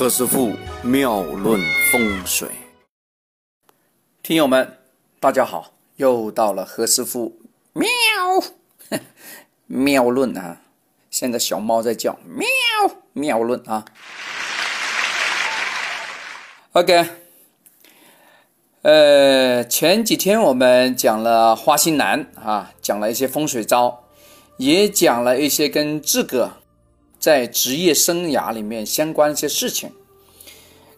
何师傅妙论风水，听友们，大家好，又到了何师傅喵 妙论啊！现在小猫在叫喵妙论啊。OK，呃，前几天我们讲了花心男啊，讲了一些风水招，也讲了一些跟这个。在职业生涯里面相关一些事情，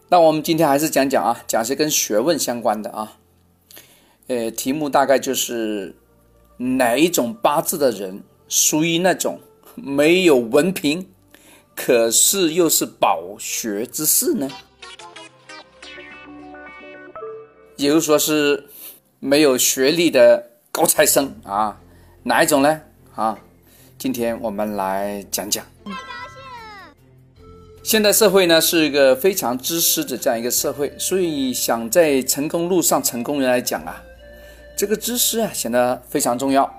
那我们今天还是讲讲啊，讲些跟学问相关的啊。呃，题目大概就是哪一种八字的人属于那种没有文凭，可是又是饱学之士呢？也就是说是没有学历的高材生啊？哪一种呢？啊，今天我们来讲讲。太高兴了现代社会呢是一个非常知识的这样一个社会，所以想在成功路上成功人来讲啊，这个知识啊显得非常重要。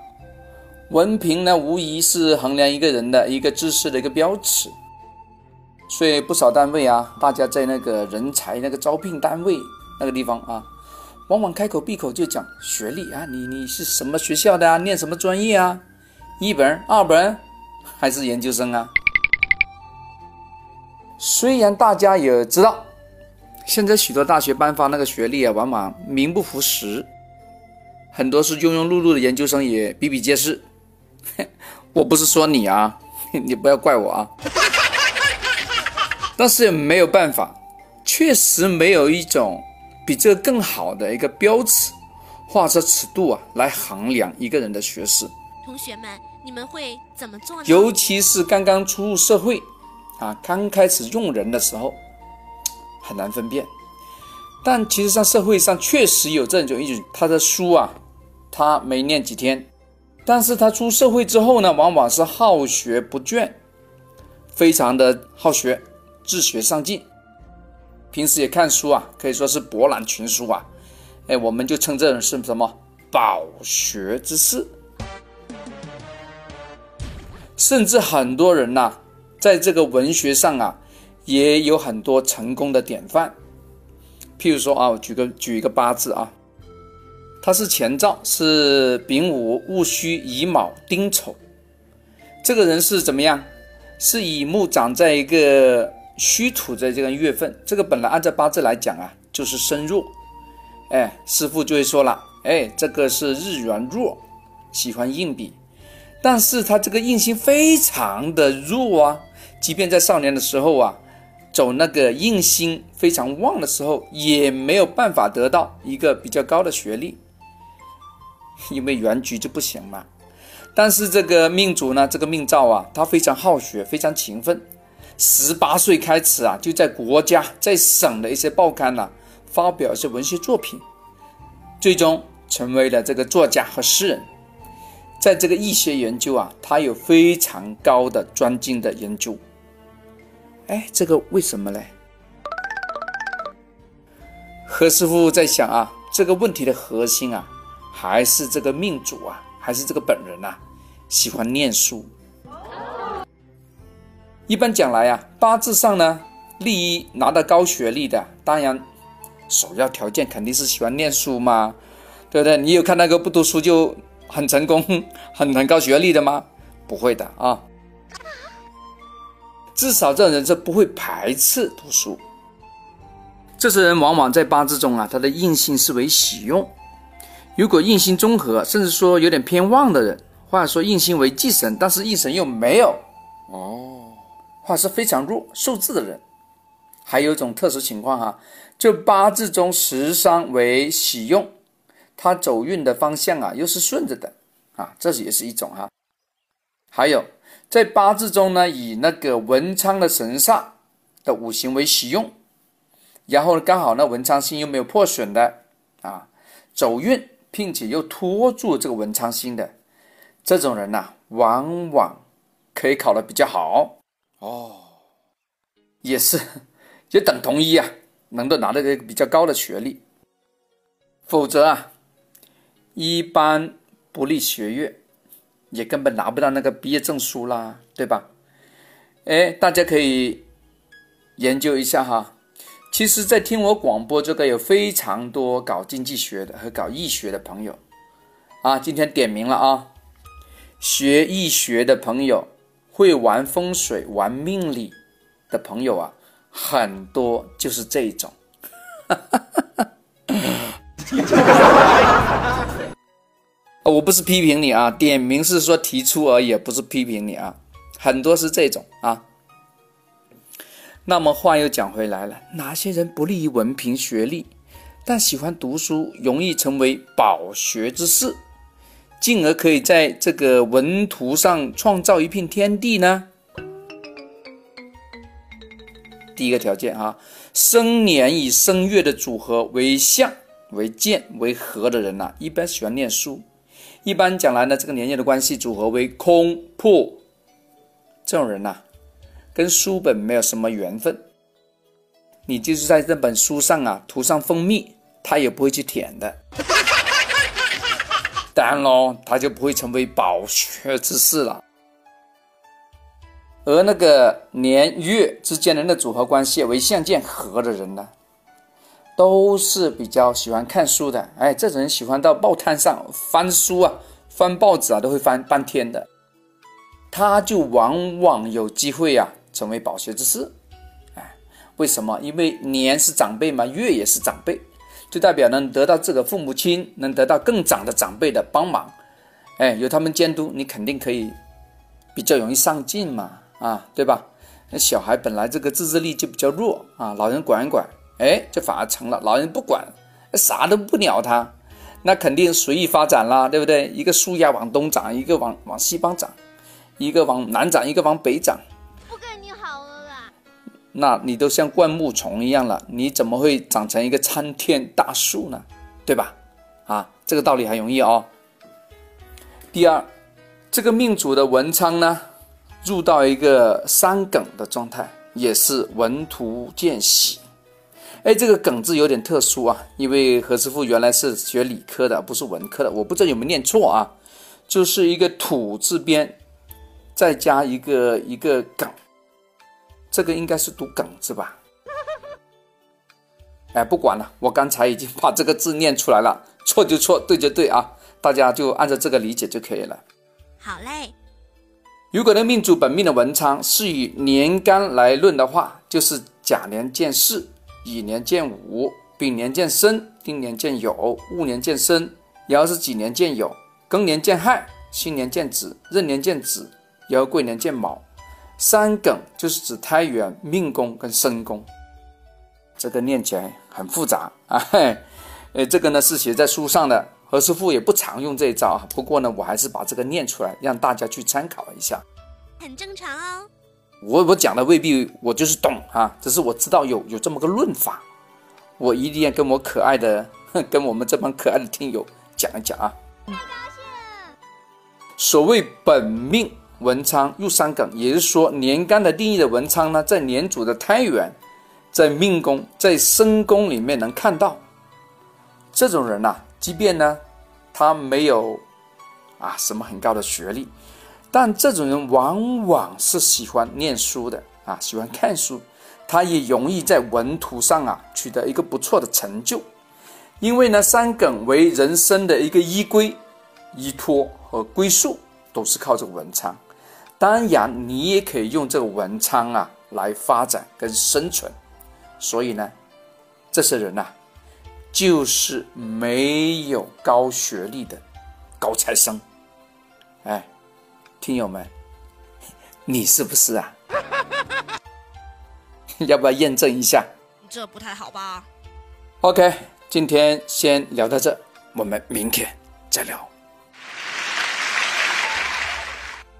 文凭呢无疑是衡量一个人的一个知识的一个标尺，所以不少单位啊，大家在那个人才那个招聘单位那个地方啊，往往开口闭口就讲学历啊，你你是什么学校的啊，念什么专业啊，一本、二本还是研究生啊？虽然大家也知道，现在许多大学颁发那个学历啊，往往名不符实，很多是庸庸碌碌的研究生也比比皆是。我不是说你啊，你不要怪我啊。但是也没有办法，确实没有一种比这更好的一个标尺，画出尺度啊，来衡量一个人的学识。同学们，你们会怎么做呢？尤其是刚刚出入社会。啊，刚开始用人的时候很难分辨，但其实上社会上确实有这种一种，他的书啊，他没念几天，但是他出社会之后呢，往往是好学不倦，非常的好学，自学上进，平时也看书啊，可以说是博览群书啊，哎，我们就称这种是什么饱学之士，甚至很多人呐。在这个文学上啊，也有很多成功的典范。譬如说啊，我举个举一个八字啊，它是前兆，是丙午、戊戌、乙卯、丁丑。这个人是怎么样？是乙木长在一个戌土的这个月份。这个本来按照八字来讲啊，就是身弱。哎，师傅就会说了，哎，这个是日元弱，喜欢硬笔，但是他这个印星非常的弱啊。即便在少年的时候啊，走那个印星非常旺的时候，也没有办法得到一个比较高的学历，因为原局就不行嘛。但是这个命主呢，这个命造啊，他非常好学，非常勤奋，十八岁开始啊，就在国家、在省的一些报刊呐，发表一些文学作品，最终成为了这个作家和诗人。在这个易学研究啊，他有非常高的专精的研究。哎，这个为什么呢？何师傅在想啊，这个问题的核心啊，还是这个命主啊，还是这个本人呐，喜欢念书。一般讲来啊，八字上呢，立一拿到高学历的，当然首要条件肯定是喜欢念书嘛，对不对？你有看那个不读书就很成功、很很高学历的吗？不会的啊。至少这种人是不会排斥读书。这些人往往在八字中啊，他的印星是为喜用。如果印星综合，甚至说有点偏旺的人，或者说印星为忌神，但是一神又没有哦，或者是非常弱受制的人，还有一种特殊情况哈，就八字中食伤为喜用，他走运的方向啊又是顺着的啊，这也是一种哈。还有。在八字中呢，以那个文昌的神煞的五行为喜用，然后呢，刚好那文昌星又没有破损的啊，走运，并且又拖住这个文昌星的这种人呐，往往可以考得比较好哦，也是也等同于啊，能够拿到一个比较高的学历，否则啊，一般不利学业。也根本拿不到那个毕业证书啦，对吧？哎，大家可以研究一下哈。其实，在听我广播这个有非常多搞经济学的和搞易学的朋友啊，今天点名了啊，学易学的朋友，会玩风水、玩命理的朋友啊，很多就是这一种。我不是批评你啊，点名是说提出而已，不是批评你啊，很多是这种啊。那么话又讲回来了，哪些人不利于文凭学历，但喜欢读书，容易成为饱学之士，进而可以在这个文图上创造一片天地呢？第一个条件啊，生年以生月的组合为相、为健、为合的人呐，一般喜欢念书。一般讲来呢，这个年月的关系组合为空破，这种人呐。跟书本没有什么缘分，你就是在这本书上啊涂上蜂蜜，他也不会去舔的。当然喽，他就不会成为饱学之士了。而那个年月之间的那组合关系为相见合的人呢，都是比较喜欢看书的。哎，这种人喜欢到报摊上翻书啊，翻报纸啊，都会翻半天的。他就往往有机会啊。成为饱学之士，哎，为什么？因为年是长辈嘛，月也是长辈，就代表能得到这个父母亲，能得到更长的长辈的帮忙，哎，有他们监督，你肯定可以比较容易上进嘛，啊，对吧？那小孩本来这个自制力就比较弱啊，老人管一管，哎，这反而成了。老人不管，啥都不鸟他，那肯定随意发展啦，对不对？一个树丫往东长，一个往往西方长，一个往南长，一个往北长。不跟你好了那你都像灌木丛一样了，你怎么会长成一个参天大树呢？对吧？啊，这个道理很容易哦。第二，这个命主的文昌呢，入到一个三梗的状态，也是文图见喜。哎，这个梗字有点特殊啊，因为何师傅原来是学理科的，不是文科的，我不知道有没有念错啊，就是一个土字边，再加一个一个梗。这个应该是读“梗”字吧？哎，不管了，我刚才已经把这个字念出来了，错就错，对就对啊，大家就按照这个理解就可以了。好嘞。如果那命主本命的文昌是以年干来论的话，就是甲年见巳，乙年见午，丙年见申，丁年见酉，戊年见申，爻是己年见酉，庚年见亥，辛年见子，壬年见子，爻贵年见卯。三艮就是指胎元、命宫跟身宫，这个念起来很复杂啊。嘿，呃，这个呢是写在书上的，何师傅也不常用这一招啊。不过呢，我还是把这个念出来，让大家去参考一下。很正常哦。我我讲的未必我就是懂啊，只是我知道有有这么个论法，我一定要跟我可爱的、跟我们这帮可爱的听友讲一讲啊。太高兴了。所谓本命。文昌入三艮，也就是说年干的定义的文昌呢，在年主的胎元，在命宫，在身宫里面能看到。这种人呐，即便呢，他没有啊什么很高的学历，但这种人往往是喜欢念书的啊，喜欢看书，他也容易在文图上啊取得一个不错的成就。因为呢，三梗为人生的一个依归、依托和归宿，都是靠这个文昌。当然，你也可以用这个文昌啊来发展跟生存，所以呢，这些人呐，就是没有高学历的高材生。哎，听友们，你是不是啊？要不要验证一下？这不太好吧？OK，今天先聊到这，我们明天再聊。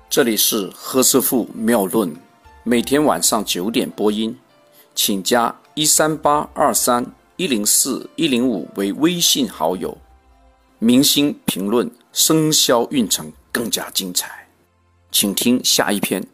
这里是何师傅妙论，每天晚上九点播音，请加一三八二三一零四一零五为微信好友。明星评论生肖运程更加精彩，请听下一篇。